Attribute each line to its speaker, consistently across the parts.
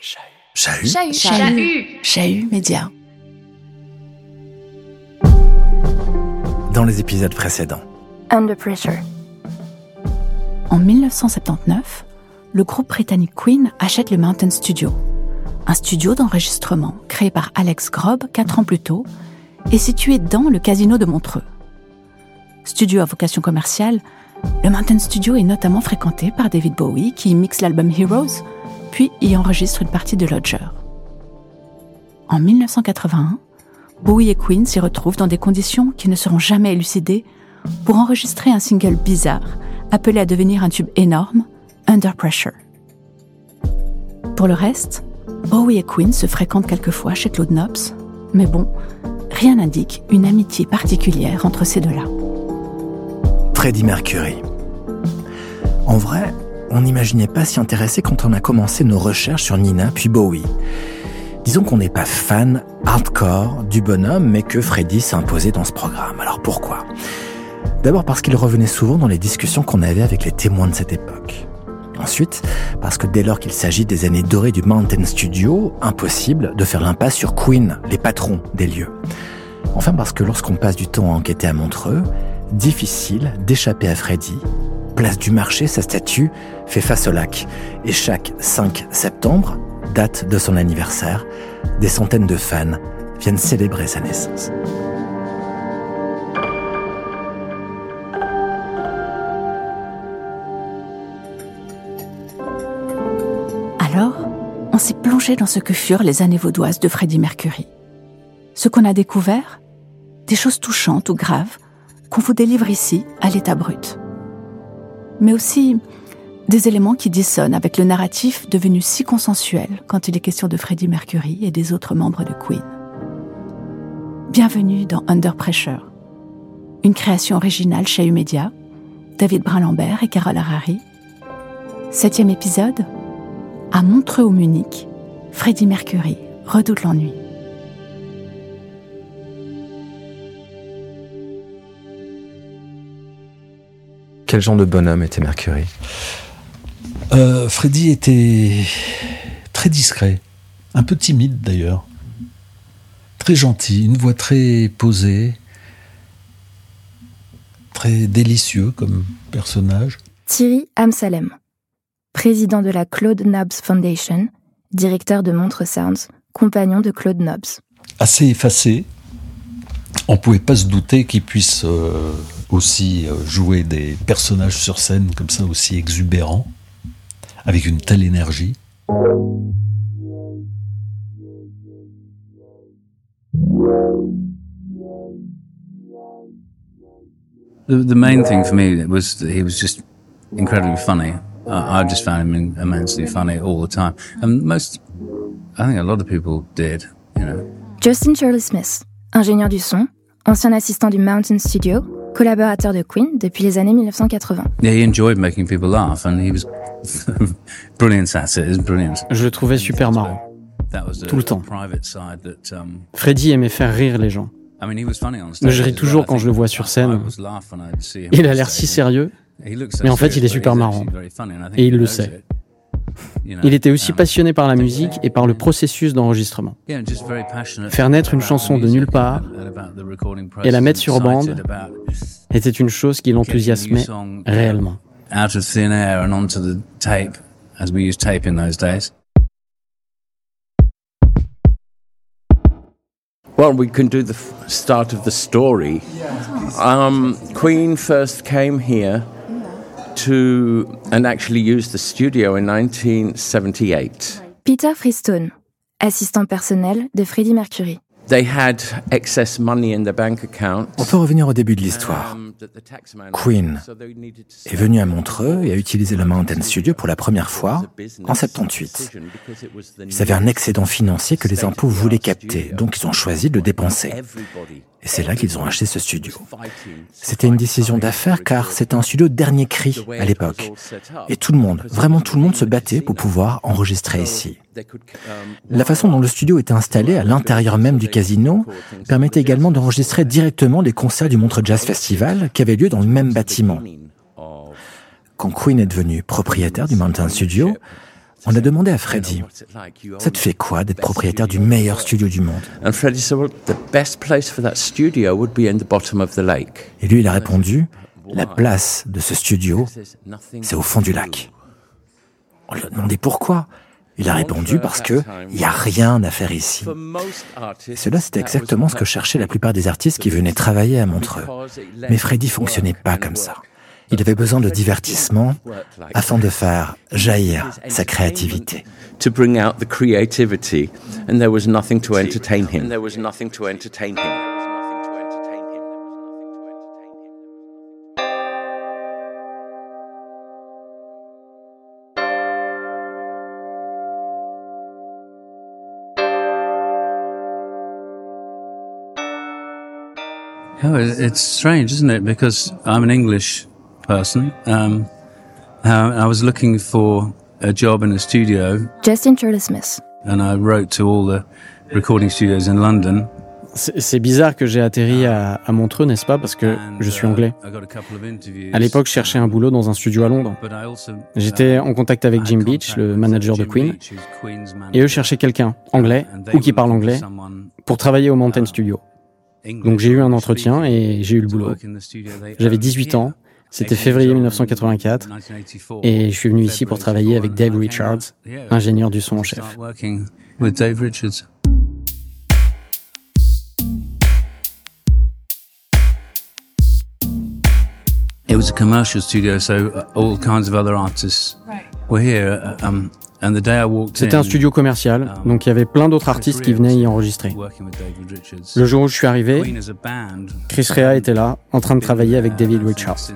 Speaker 1: Chahut.
Speaker 2: Chahut.
Speaker 3: Chahut.
Speaker 2: Chahut Média.
Speaker 1: Dans les épisodes précédents.
Speaker 3: Under Pressure.
Speaker 2: En 1979, le groupe britannique Queen achète le Mountain Studio, un studio d'enregistrement créé par Alex Grob quatre ans plus tôt et situé dans le casino de Montreux. Studio à vocation commerciale, le Mountain Studio est notamment fréquenté par David Bowie qui mixe l'album Heroes, puis y enregistre une partie de Lodger. En 1981, Bowie et Queen s'y retrouvent dans des conditions qui ne seront jamais élucidées pour enregistrer un single bizarre appelé à devenir un tube énorme, Under Pressure. Pour le reste, Bowie et Queen se fréquentent quelquefois chez Claude Nobs, mais bon, rien n'indique une amitié particulière entre ces deux-là.
Speaker 1: Freddie Mercury. En vrai, on n'imaginait pas s'y intéresser quand on a commencé nos recherches sur Nina puis Bowie. Disons qu'on n'est pas fan hardcore du bonhomme, mais que Freddie s'est imposé dans ce programme. Alors pourquoi? D'abord parce qu'il revenait souvent dans les discussions qu'on avait avec les témoins de cette époque. Ensuite, parce que dès lors qu'il s'agit des années dorées du Mountain Studio, impossible de faire l'impasse sur Queen, les patrons des lieux. Enfin parce que lorsqu'on passe du temps à enquêter à Montreux, difficile d'échapper à Freddy. Place du marché, sa statue fait face au lac. Et chaque 5 septembre, date de son anniversaire, des centaines de fans viennent célébrer sa naissance.
Speaker 2: Alors, on s'est plongé dans ce que furent les années vaudoises de Freddie Mercury. Ce qu'on a découvert, des choses touchantes ou graves, qu'on vous délivre ici à l'état brut. Mais aussi des éléments qui dissonnent avec le narratif devenu si consensuel quand il est question de Freddie Mercury et des autres membres de Queen. Bienvenue dans Under Pressure, une création originale chez Umedia, David Brun-Lambert et Carole Harari. Septième épisode, à Montreux au Munich, Freddie Mercury redoute l'ennui.
Speaker 4: Quel genre de bonhomme était Mercury
Speaker 5: euh, Freddy était très discret, un peu timide d'ailleurs, très gentil, une voix très posée, très délicieux comme personnage.
Speaker 3: Thierry Amsalem, président de la Claude Nobs Foundation, directeur de Montre Sounds, compagnon de Claude Nobs.
Speaker 5: Assez effacé, on pouvait pas se douter qu'il puisse euh, aussi euh, jouer des personnages sur scène comme ça aussi exubérants, avec une telle énergie.
Speaker 6: The, the main thing for me was that he was just incredibly funny. I, I just found him immensely funny all the time, and most, I think a lot of people did, you know.
Speaker 3: Justin Shirley Smith, ingénieur du son, ancien assistant du Mountain Studio, collaborateur de Queen depuis les années 1980.
Speaker 6: Yeah, he enjoyed making people laugh, and he was brilliant at it. He was brilliant.
Speaker 7: Je le trouvais super marrant. Tout le temps.
Speaker 6: um,
Speaker 7: Freddy aimait faire rire les gens. Mais je ris toujours quand je le vois sur scène. Il a l'air si sérieux, mais en fait, il est super marrant. Et il le sait. Il était aussi
Speaker 6: um,
Speaker 7: passionné par la musique et par le processus d'enregistrement.
Speaker 6: yeah, just very passionate
Speaker 7: Faire naître une
Speaker 6: about
Speaker 7: chanson de
Speaker 6: music
Speaker 7: nulle part et la mettre sur bande était une chose qui l'enthousiasmait réellement.
Speaker 6: out of thin air and onto the tape, as we used tape in those days.
Speaker 8: Well, we can do the f- start of the story. Um, Queen first came here to and actually used the studio in 1978.
Speaker 3: Peter Freestone, assistant personnel de Freddie Mercury.
Speaker 8: They had excess money in their bank account.
Speaker 1: On peut revenir au début de l'histoire.
Speaker 8: um,
Speaker 1: Queen est venu à Montreux et a utilisé le Mountain Studio pour la première fois en 78. Ils avaient un excédent financier que les impôts voulaient capter, donc ils ont choisi de le dépenser. Et c'est là qu'ils ont acheté ce studio. C'était une décision d'affaires car c'était un studio dernier cri à l'époque. Et tout le monde, vraiment tout le monde se battait pour pouvoir enregistrer ici. La façon dont le studio était installé à l'intérieur même du casino permettait également d'enregistrer directement les concerts du Montreux Jazz Festival qui avaient lieu dans le même bâtiment. Quand Queen est devenu propriétaire du Mountain Studio, On a demandé à Freddie, ça te fait quoi d'être propriétaire du meilleur studio du monde?
Speaker 8: And Freddie said, well, the best place for that studio would be in the bottom of the lake.
Speaker 1: Et lui, il a répondu, la place de ce studio, c'est au fond du lac. On lui a demandé pourquoi. Il a répondu parce que il n'y a rien à faire ici. Et cela, c'était exactement ce que cherchaient la plupart des artistes qui venaient travailler à Montreux. Mais Freddy fonctionnait pas comme ça. Il avait besoin de divertissement afin de faire jaillir sa créativité.
Speaker 8: To
Speaker 6: Oh, it- it's strange, isn't it? Because I'm an English person. Um, uh, I was looking for a job in a studio,
Speaker 3: Justin Smith.
Speaker 6: and I wrote to all the recording studios in London.
Speaker 7: C'est bizarre que j'ai atterri à, à Montreux, n'est-ce pas? Parce que je suis
Speaker 6: uh,
Speaker 7: anglais.
Speaker 6: I got a couple of interviews.
Speaker 7: À l'époque, je cherchais un boulot dans un studio à Londres. J'étais
Speaker 6: uh,
Speaker 7: en contact avec Jim Beach, le manager de Queen, et eux cherchaient quelqu'un, anglais, ou qui parle anglais, pour travailler au Mountain Studio. Donc j'ai eu un entretien et j'ai eu le boulot. J'avais
Speaker 6: owned
Speaker 7: 18
Speaker 6: here.
Speaker 7: ans, c'était février
Speaker 6: to
Speaker 7: 1984,
Speaker 6: 1984.
Speaker 7: et je suis venu ici pour travailler avec
Speaker 6: 84,
Speaker 7: Dave Richards, ingénieur du son en chef.
Speaker 6: start working with Dave Richards. It was a commercial studio, so all kinds of other artists were here. uh, Um, and the day I walked
Speaker 7: C'était un studio commercial, donc il y avait plein d'autres artistes qui venaient y enregistrer.
Speaker 6: working with David Richards.
Speaker 7: Le jour où je suis arrivé,
Speaker 6: Queen as a band
Speaker 7: Chris Rea était là, en train de travailler avec David Richards.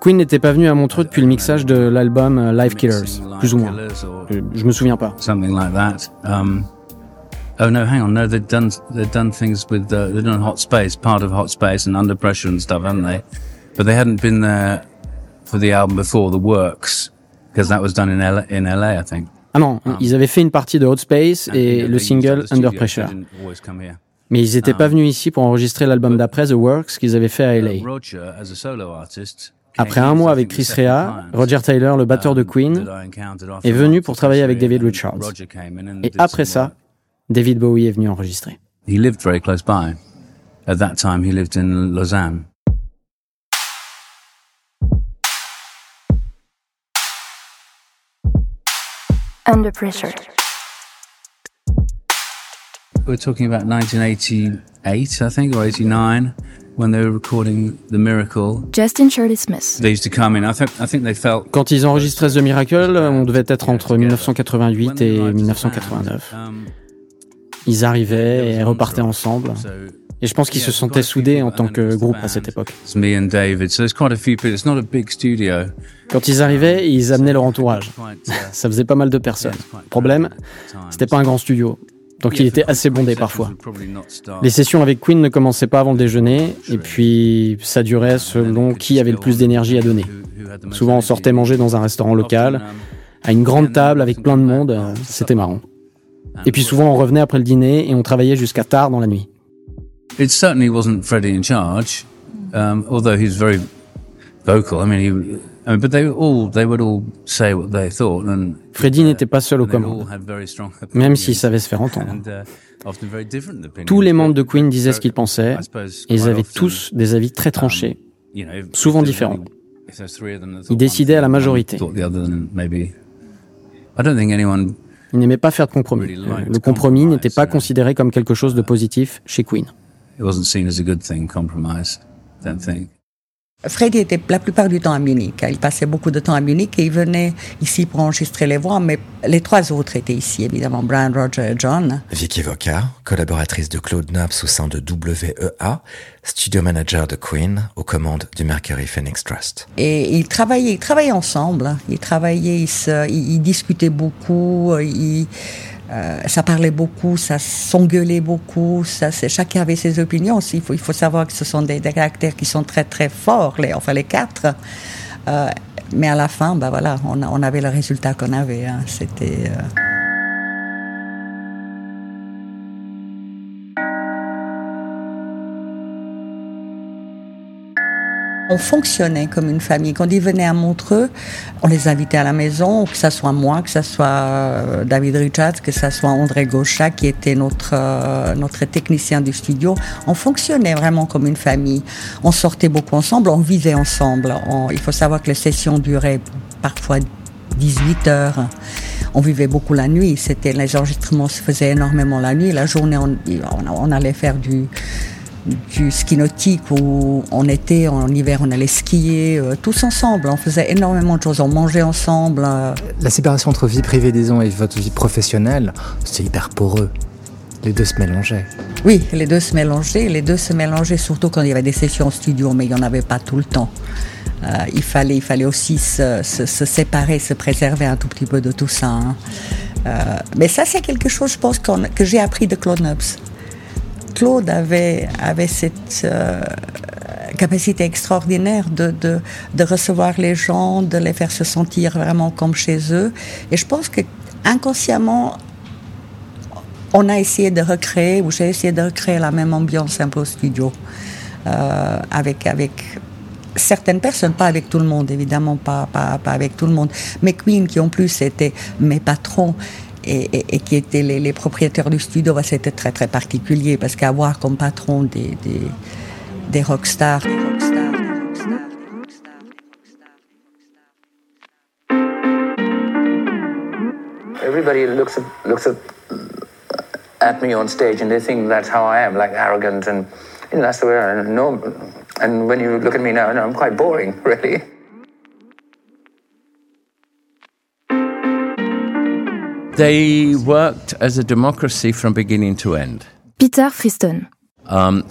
Speaker 7: Queen n'était pas venu à Montreux depuis le mixage de l'album euh, Live Killers, plus ou moins.
Speaker 6: Or
Speaker 7: Je, me souviens pas.
Speaker 6: something like that. Um, oh no, hang on, no, they've done they've done things with uh, they've done Hot Space, part of Hot Space, and Under Pressure and stuff, haven't they? But they hadn't been there for the album before, The Works, because that was done in LA, in LA, I think.
Speaker 7: Ah non, ils avaient fait une partie de Hot Space
Speaker 6: And,
Speaker 7: et le single Under Pressure. Mais ils n'étaient pas
Speaker 6: Ah.
Speaker 7: venus ici pour enregistrer l'album d'après, The Works, qu'ils avaient fait à LA.
Speaker 6: Roger, as a solo artist, came
Speaker 7: Après un mois avec Chris Rea, Roger Taylor, le batteur de
Speaker 6: um,
Speaker 7: Queen, est venu pour travailler avec David Richards. Et après ça. David Bowie est venu enregistrer.
Speaker 6: He lived very close by. At that time, he lived in Lausanne.
Speaker 3: Under Pressure.
Speaker 6: We're talking about 1988, I think, or 89, when they were recording The Miracle.
Speaker 3: Justin Shirley Smith.
Speaker 6: They used to come in. I think I think they felt.
Speaker 7: Quand ils enregistraient The Miracle, on devait être entre
Speaker 6: When
Speaker 7: 1988
Speaker 6: they
Speaker 7: et
Speaker 6: arrived as a
Speaker 7: 1989.
Speaker 6: band, um,
Speaker 7: Ils arrivaient et repartaient ensemble. Et je pense qu'ils se sentaient soudés en tant que groupe à cette époque. Quand ils arrivaient, ils amenaient leur entourage.
Speaker 6: Uh,
Speaker 7: Ça faisait pas mal de personnes. Problème, c'était pas un grand studio. Donc il était assez bondé parfois. Les sessions avec Queen ne commençaient pas avant le déjeuner, et puis ça durait selon qui avait le plus d'énergie à donner. Souvent on sortait manger dans un restaurant local, à une grande table avec plein de monde, euh, c'était marrant. Et puis souvent on revenait après le dîner et on travaillait jusqu'à tard dans la nuit.
Speaker 6: It certainly wasn't Freddie in charge, um, although he's very vocal. I mean, he, I mean, but they were all they would all say what they thought, and
Speaker 7: Freddie n'était pas seul aux
Speaker 6: all
Speaker 7: commandes, même s'il savait se faire entendre.
Speaker 6: uh.
Speaker 7: Tous les membres de Queen disaient ce qu'ils pensaient, et ils avaient tous des avis très tranchés.
Speaker 6: know, if-
Speaker 7: souvent différents. Ils décidaient à la majorité. Ils n'aimaient pas faire de compromis. Le compromis n'était pas considéré comme quelque chose de positif chez Queen.
Speaker 6: It wasn't seen as a good thing. Compromise, don't think.
Speaker 9: Freddy était la plupart du temps à Munich. Il passait beaucoup de temps à Munich et il venait ici pour enregistrer les voix, mais les trois autres étaient ici, évidemment, Brian, Roger et John.
Speaker 1: Vicky Voca, collaboratrice de Claude Nobs au sein de WEA, studio manager de Queen aux commandes du Mercury Phoenix Trust.
Speaker 9: Et ils travaillaient, ils travaillaient ensemble. Ils travaillaient, ils, se- ils- ils discutaient beaucoup, ils, euh, ça parlait beaucoup, ça s'engueulait beaucoup. Ça, c'est- chacun avait ses opinions. Il faut, il faut savoir que ce sont des, des caractères qui sont très très forts, les, enfin les quatre. Euh, mais à la fin, bah voilà, on, on avait le résultat qu'on avait. hein. C'était. euh, On fonctionnait comme une famille. Quand ils venaient à Montreux, on les invitait à la maison, que ce soit moi, que ce soit euh, David Richards, que ce soit André Gauchat, qui était notre, euh, notre technicien du studio. On fonctionnait vraiment comme une famille. On sortait beaucoup ensemble, on vivait ensemble. il faut savoir que les sessions duraient parfois 18 heures. On vivait beaucoup la nuit. C'était les enregistrements se faisaient énormément la nuit. La journée, on, on allait faire du du ski nautique où on était en hiver, on allait skier euh, tous ensemble. On faisait énormément de choses, on mangeait ensemble. Euh.
Speaker 1: La séparation entre vie privée, disons, et votre vie professionnelle, c'est hyper poreux. Les deux se mélangeaient.
Speaker 9: Oui, les deux se mélangeaient. Les deux se mélangeaient surtout quand il y avait des sessions studio, mais il n'y en avait pas tout le temps. Euh, il, fallait, il fallait aussi se, séparer, se préserver un tout petit peu de tout ça. Hein. mais ça, c'est quelque chose, je pense, que j'ai appris de Claude Nobs. Claude avait, cette euh, capacité extraordinaire de, recevoir les gens, de les faire se sentir vraiment comme chez eux. Et je pense que inconsciemment, on a essayé de recréer, ou j'ai essayé de recréer la même ambiance un peu au studio, euh, avec, certaines personnes, pas avec tout le monde, évidemment, pas, pas, pas avec tout le monde, mais Queen, qui en plus étaient mes patrons et, qui étaient les, propriétaires du studio, bah, c'était très très particulier parce qu'avoir comme patron des, des, des rockstars.
Speaker 10: Everybody looks at, looks at, at me on stage and they think that's how I am, like arrogant and you know, that's the way I know. And when you look at me now, I'm quite boring, really.
Speaker 8: They worked as a democracy from beginning to end.
Speaker 3: Peter Friston.
Speaker 8: Um,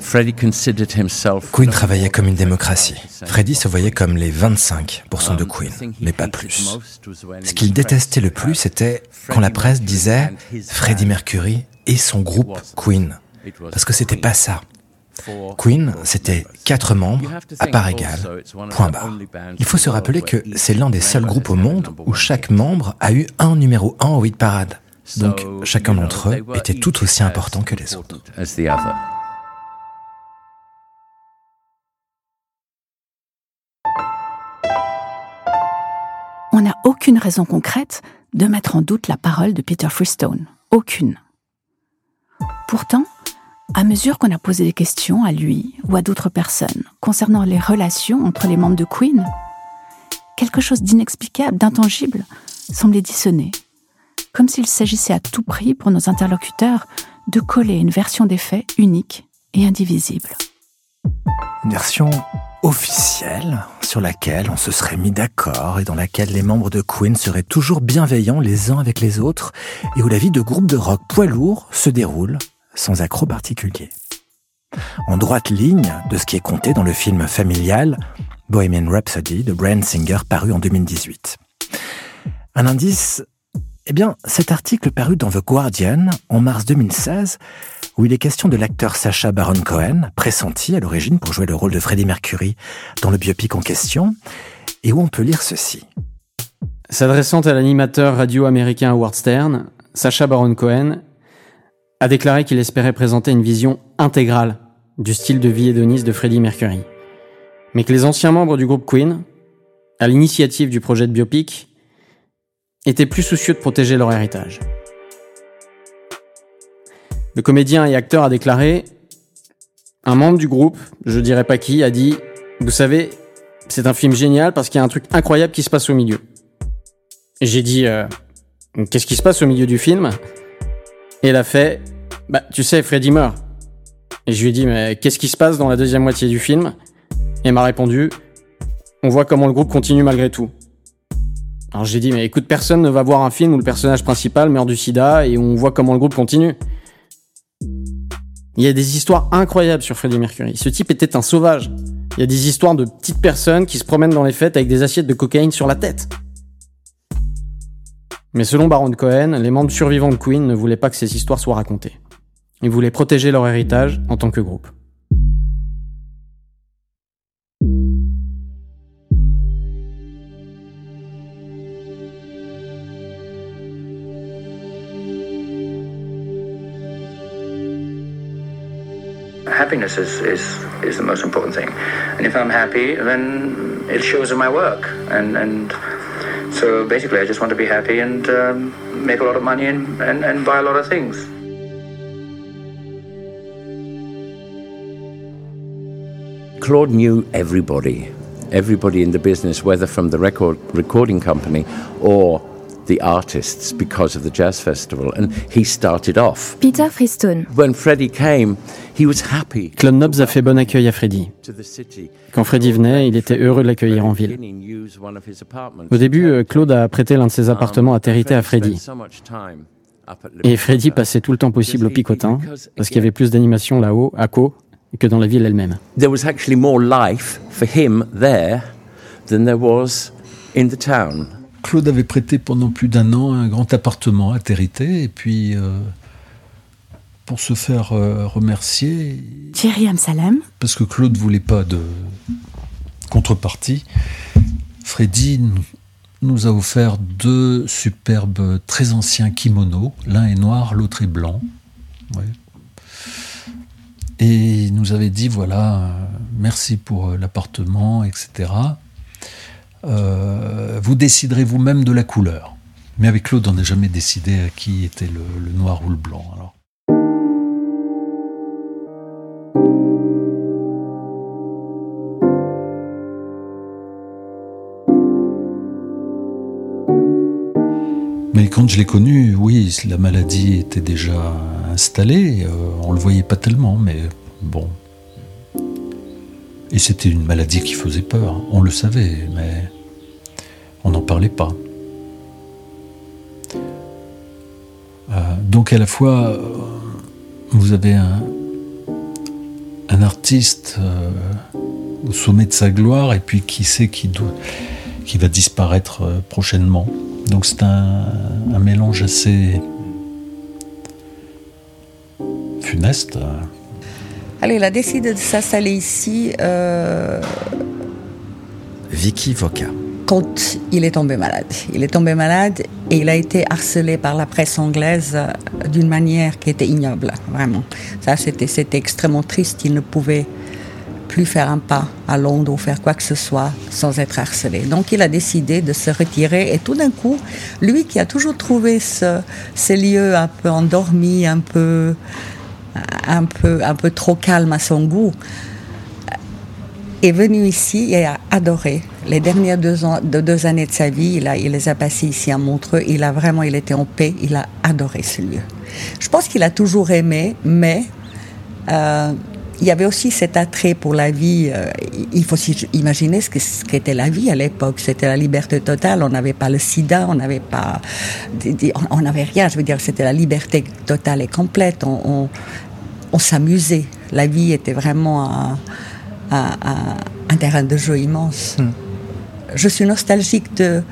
Speaker 1: Queen travaillait comme une démocratie. Freddie se voyait comme les 25% de um, Queen, mais pas plus. Ce qu'il détestait le plus, c'était quand la presse disait Freddie Mercury et son groupe Queen. Parce que c'était pas ça. Queen, c'était quatre membres à part égale, point barre. Il faut se rappeler que c'est l'un des seuls groupes au monde où chaque membre a eu un numéro 1 au hit parade. Donc chacun d'entre eux était tout aussi important que les autres.
Speaker 2: On n'a aucune raison concrète de mettre en doute la parole de Peter Freestone. Aucune. Pourtant, à mesure qu'on a posé des questions à lui ou à d'autres personnes concernant les relations entre les membres de Queen, quelque chose d'inexplicable, d'intangible, semblait dissonner, comme s'il s'agissait à tout prix pour nos interlocuteurs de coller une version des faits unique et indivisible.
Speaker 1: Une version officielle sur laquelle on se serait mis d'accord et dans laquelle les membres de Queen seraient toujours bienveillants les uns avec les autres et où la vie de groupe de rock poids lourd se déroule sans accroc particulier. En droite ligne de ce qui est compté dans le film familial Bohemian Rhapsody de Brand Singer paru en 2018. Un indice Eh bien, cet article paru dans The Guardian en mars 2016, où il est question de l'acteur Sacha Baron Cohen, pressenti à l'origine pour jouer le rôle de Freddie Mercury dans le biopic en question, et où on peut lire ceci.
Speaker 7: S'adressant à l'animateur radio américain Howard Stern, Sacha Baron Cohen a déclaré qu'il espérait présenter une vision intégrale du style de vie hédoniste de Freddie Mercury. Mais que les anciens membres du groupe Queen, à l'initiative du projet de biopic, étaient plus soucieux de protéger leur héritage. Le comédien et acteur a déclaré Un membre du groupe, je dirais pas qui, a dit Vous savez, c'est un film génial parce qu'il y a un truc incroyable qui se passe au milieu. J'ai dit euh, Qu'est-ce qui se passe au milieu du film? Et elle a fait, bah, tu sais, Freddy meurt. Et je lui ai dit, mais qu'est-ce qui se passe dans la deuxième moitié du film? Et elle m'a répondu, on voit comment le groupe continue malgré tout. Alors j'ai dit, mais écoute, personne ne va voir un film où le personnage principal meurt du sida et on voit comment le groupe continue. Il y a des histoires incroyables sur Freddie Mercury. Ce type était un sauvage. Il y a des histoires de petites personnes qui se promènent dans les fêtes avec des assiettes de cocaïne sur la tête. Mais selon Baron Cohen, les membres survivants de Queen ne voulaient pas que ces histoires soient racontées. Ils voulaient protéger leur héritage en tant que groupe.
Speaker 10: happiness is, the most important thing. And if I'm happy, then it shows in my work. So basically, I just want to be happy and um, make a lot of money and, and, and buy a lot of things.
Speaker 8: Claude knew everybody, everybody in the business, whether from the record recording company or the artists because of the jazz festival and he started off.
Speaker 3: Peter Freestone.
Speaker 8: When Freddie came, he was happy.
Speaker 7: Claude Nobs a fait bon accueil à Freddie. Quand Freddie venait, il était heureux de l'accueillir en ville. Au début, euh, Claude a prêté l'un de ses appartements à Territé à Freddie. Et Freddie passait tout le temps possible au picotin parce qu'il y avait plus d'animation là-haut, à Co, que dans la ville elle-même.
Speaker 8: There was actually more life for him there than there was in the town.
Speaker 5: Claude avait prêté pendant plus d'un an un grand appartement à Territé, et puis euh, pour se faire euh, remercier.
Speaker 2: Thierry Amsalem.
Speaker 5: Parce que Claude voulait pas de contrepartie. Freddy nous a offert deux superbes, très anciens kimonos. L'un est noir, l'autre est blanc. Et il nous avait dit voilà, euh, merci pour l'appartement, etc. Euh, vous déciderez vous-même de la couleur. Mais avec Claude, on n'a jamais décidé à qui était le, noir ou le blanc. Alors. Mais quand je l'ai connu, oui, la maladie était déjà installée. Euh, on le voyait pas tellement, mais bon. Et c'était une maladie qui faisait peur. On le savait, mais on n'en parlait pas. Euh, donc à la fois, euh, vous avez un, artiste euh, au sommet de sa gloire et puis qui sait qui, va disparaître prochainement. Donc c'est un, mélange assez funeste.
Speaker 9: Allez, il a décidé de s'installer ici. Euh...
Speaker 1: Vicky Voca
Speaker 9: quand il est tombé malade. Il est tombé malade et il a été harcelé par la presse anglaise euh, d'une manière qui était ignoble, vraiment. Ça, c'était, c'était extrêmement triste. Il ne pouvait plus faire un pas à Londres ou faire quoi que ce soit sans être harcelé. Donc il a décidé de se retirer et tout d'un coup, lui qui a toujours trouvé ce, ces lieux un peu endormis, un peu, un peu, un peu trop calme à son goût, est venu ici et a adoré. Les dernières deux, ans, de deux années de sa vie, il, a, il les a passées ici à Montreux. Il a vraiment, il était en paix. Il a adoré ce lieu. Je pense qu'il a toujours aimé, mais euh, il y avait aussi cet attrait pour la vie. Euh, il faut imaginer ce qu'était la vie à l'époque. C'était la liberté totale. On n'avait pas le sida, on n'avait pas, on n'avait rien. Je veux dire, c'était la liberté totale et complète. On, on s'amusait. La vie était vraiment un, un, un, terrain de jeu immense. Mm. Je suis nostalgique de,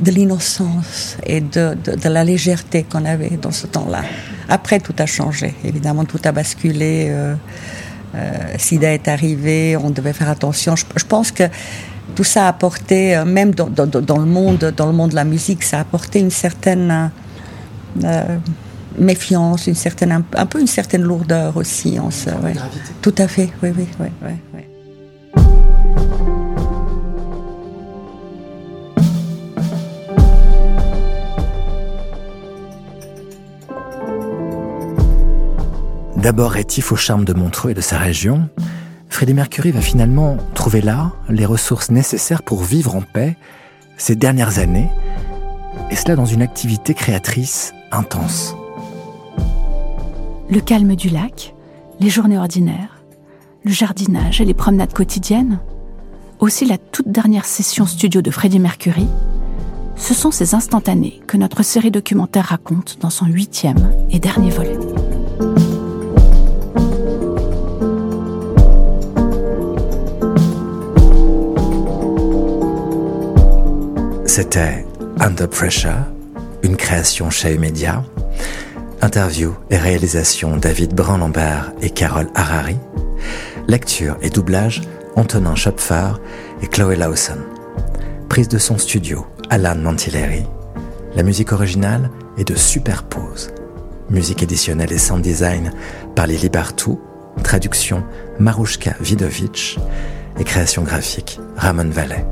Speaker 9: de l'innocence et de, de, de, la légèreté qu'on avait dans ce temps-là. Après, tout a changé. Évidemment, tout a basculé. Euh, euh, SIDA est arrivé, on devait faire attention. Je, je pense que tout ça a apporté, euh, même dans, dans, dans, le monde, dans le monde de la musique, ça a apporté une certaine méfiance, une certaine, un, un, peu une certaine lourdeur aussi. Se, ouais. Tout à fait, oui, oui, oui. oui, oui.
Speaker 1: D'abord rétif au charme de Montreux et de sa région, Freddie Mercury va finalement trouver là les ressources nécessaires pour vivre en paix ces dernières années, et cela dans une activité créatrice intense.
Speaker 2: Le calme du lac, les journées ordinaires, le jardinage et les promenades quotidiennes, aussi la toute dernière session studio de Freddie Mercury, ce sont ces instantanés que notre série documentaire raconte dans son huitième et dernier volet.
Speaker 1: C'était Under Pressure, une création chez Media. Interview et réalisation David Brun-Lambert et Carole Harari. Lecture et doublage Antonin Schopfer et Chloé Lawson. Prise de son studio Alan Mantilleri. La musique originale est de Superpose. Musique éditionnelle et sound design par Lily Bartou traduction Marushka Vidovic et création graphique Ramon Vallet.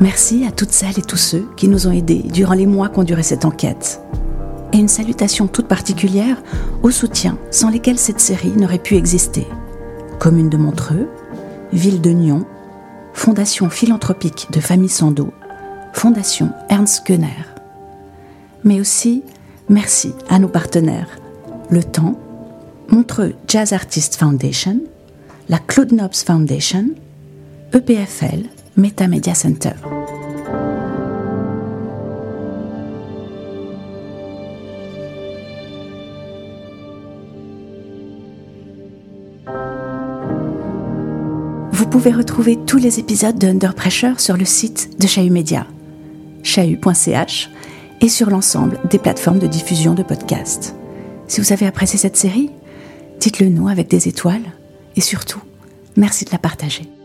Speaker 2: Merci à toutes celles et tous ceux qui nous ont aidés durant les mois qu'ont duré cette enquête. Et une salutation toute particulière aux soutiens sans lesquels cette série n'aurait pu exister. Commune de Montreux, Ville de Nyon, Fondation philanthropique de Famille Sando, Fondation Ernst Gunner. Mais aussi, merci à nos partenaires, Le Temps, Montreux Jazz Artist Foundation, la Claude Nobs Foundation, EPFL, Meta Media Center. Pouvez retrouver tous les épisodes de Under Pressure sur le site de Chahut Media, chahut.ch, et sur l'ensemble des plateformes de diffusion de podcasts. Si vous avez apprécié cette série, dites-le nous avec des étoiles et surtout, merci de la partager.